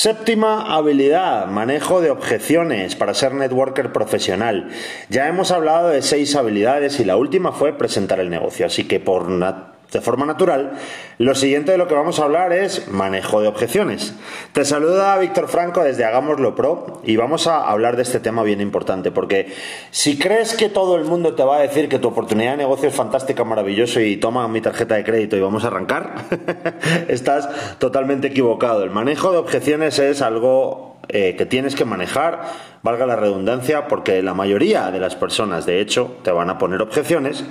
Séptima habilidad, manejo de objeciones para ser networker profesional. Ya hemos hablado de seis habilidades y la última fue presentar el negocio, así que por de forma natural, lo siguiente de lo que vamos a hablar es manejo de objeciones. Te saluda Víctor Franco desde Hagámoslo Pro y vamos a hablar de este tema bien importante, porque si crees que todo el mundo te va a decir que tu oportunidad de negocio es fantástica, maravilloso y toma mi tarjeta de crédito y vamos a arrancar, estás totalmente equivocado. El manejo de objeciones es algo eh, que tienes que manejar, valga la redundancia, porque la mayoría de las personas, de hecho, te van a poner objeciones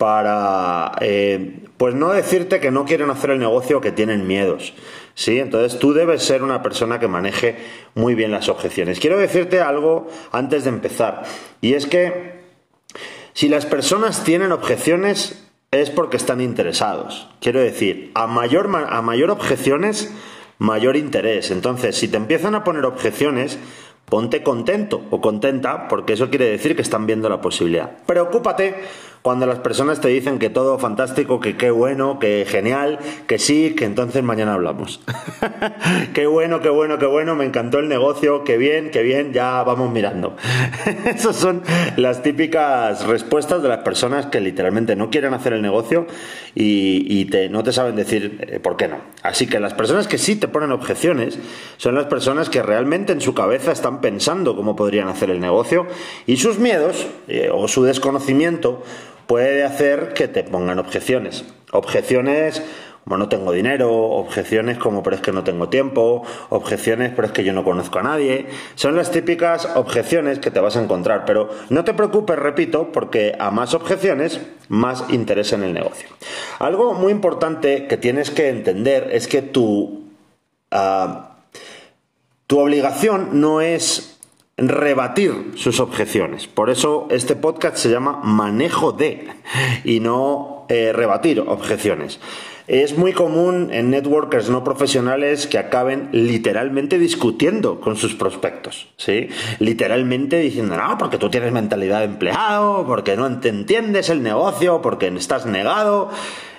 para, eh, pues no decirte que no quieren hacer el negocio o que tienen miedos. ¿sí? Entonces tú debes ser una persona que maneje muy bien las objeciones. Quiero decirte algo antes de empezar, y es que si las personas tienen objeciones es porque están interesados. Quiero decir, a mayor, a mayor objeciones, mayor interés. Entonces, si te empiezan a poner objeciones, ponte contento o contenta, porque eso quiere decir que están viendo la posibilidad. Preocúpate cuando las personas te dicen que todo fantástico, que qué bueno, que genial, que sí, que entonces mañana hablamos. qué bueno, qué bueno, qué bueno, me encantó el negocio, qué bien, qué bien, ya vamos mirando. Esas son las típicas respuestas de las personas que literalmente no quieren hacer el negocio y, no te saben decir eh, por qué no. Así que las personas que sí te ponen objeciones son las personas que realmente en su cabeza están pensando cómo podrían hacer el negocio y sus miedos eh, o su desconocimiento puede hacer que te pongan objeciones. Objeciones como no tengo dinero, objeciones como pero es que no tengo tiempo, objeciones pero es que yo no conozco a nadie. Son las típicas objeciones que te vas a encontrar, pero no te preocupes, repito, porque a más objeciones, más interés en el negocio. Algo muy importante que tienes que entender es que tu, ah, tu obligación no es rebatir sus objeciones. Por eso este podcast se llama Manejo de y no eh, rebatir objeciones. Es muy común en networkers no profesionales que acaben literalmente discutiendo con sus prospectos, ¿sí? Literalmente diciendo, no, porque tú tienes mentalidad de empleado, porque no entiendes el negocio, porque estás negado.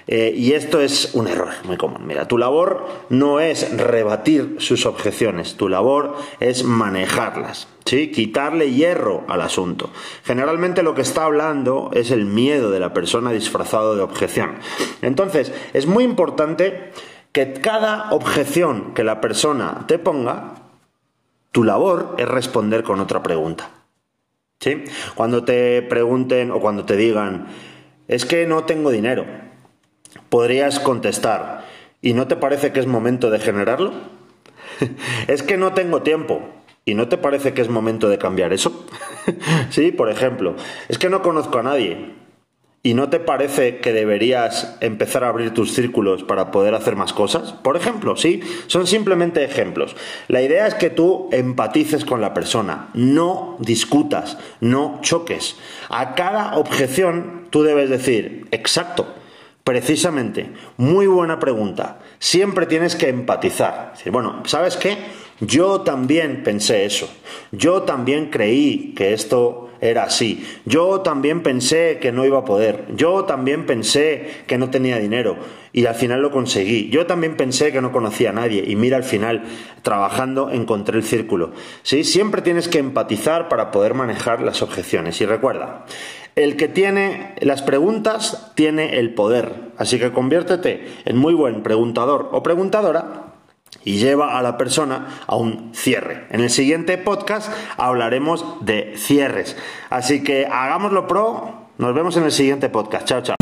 Eh, y esto es un error muy común. Mira, tu labor no es rebatir sus objeciones, tu labor es manejarlas, ¿sí? quitarle hierro al asunto. Generalmente lo que está hablando es el miedo de la persona disfrazado de objeción. Entonces, es muy importante que cada objeción que la persona te ponga, tu labor es responder con otra pregunta. ¿Sí? Cuando te pregunten o cuando te digan, es que no tengo dinero, podrías contestar, ¿y no te parece que es momento de generarlo? es que no tengo tiempo. ¿Y no te parece que es momento de cambiar eso? sí, por ejemplo, es que no conozco a nadie. ¿Y no te parece que deberías empezar a abrir tus círculos para poder hacer más cosas? Por ejemplo, sí, son simplemente ejemplos. La idea es que tú empatices con la persona, no discutas, no choques. A cada objeción tú debes decir, exacto, Precisamente, muy buena pregunta. Siempre tienes que empatizar. bueno, ¿sabes qué? Yo también pensé eso. Yo también creí que esto era así. Yo también pensé que no iba a poder. Yo también pensé que no tenía dinero. Y al final lo conseguí. Yo también pensé que no conocía a nadie. Y mira, al final, trabajando, encontré el círculo. ¿Sí? Siempre tienes que empatizar para poder manejar las objeciones. Y recuerda, el que tiene las preguntas tiene el poder. Así que conviértete en muy buen preguntador o preguntadora y lleva a la persona a un cierre. En el siguiente podcast hablaremos de cierres. Así que hagámoslo pro. Nos vemos en el siguiente podcast. Chao, chao.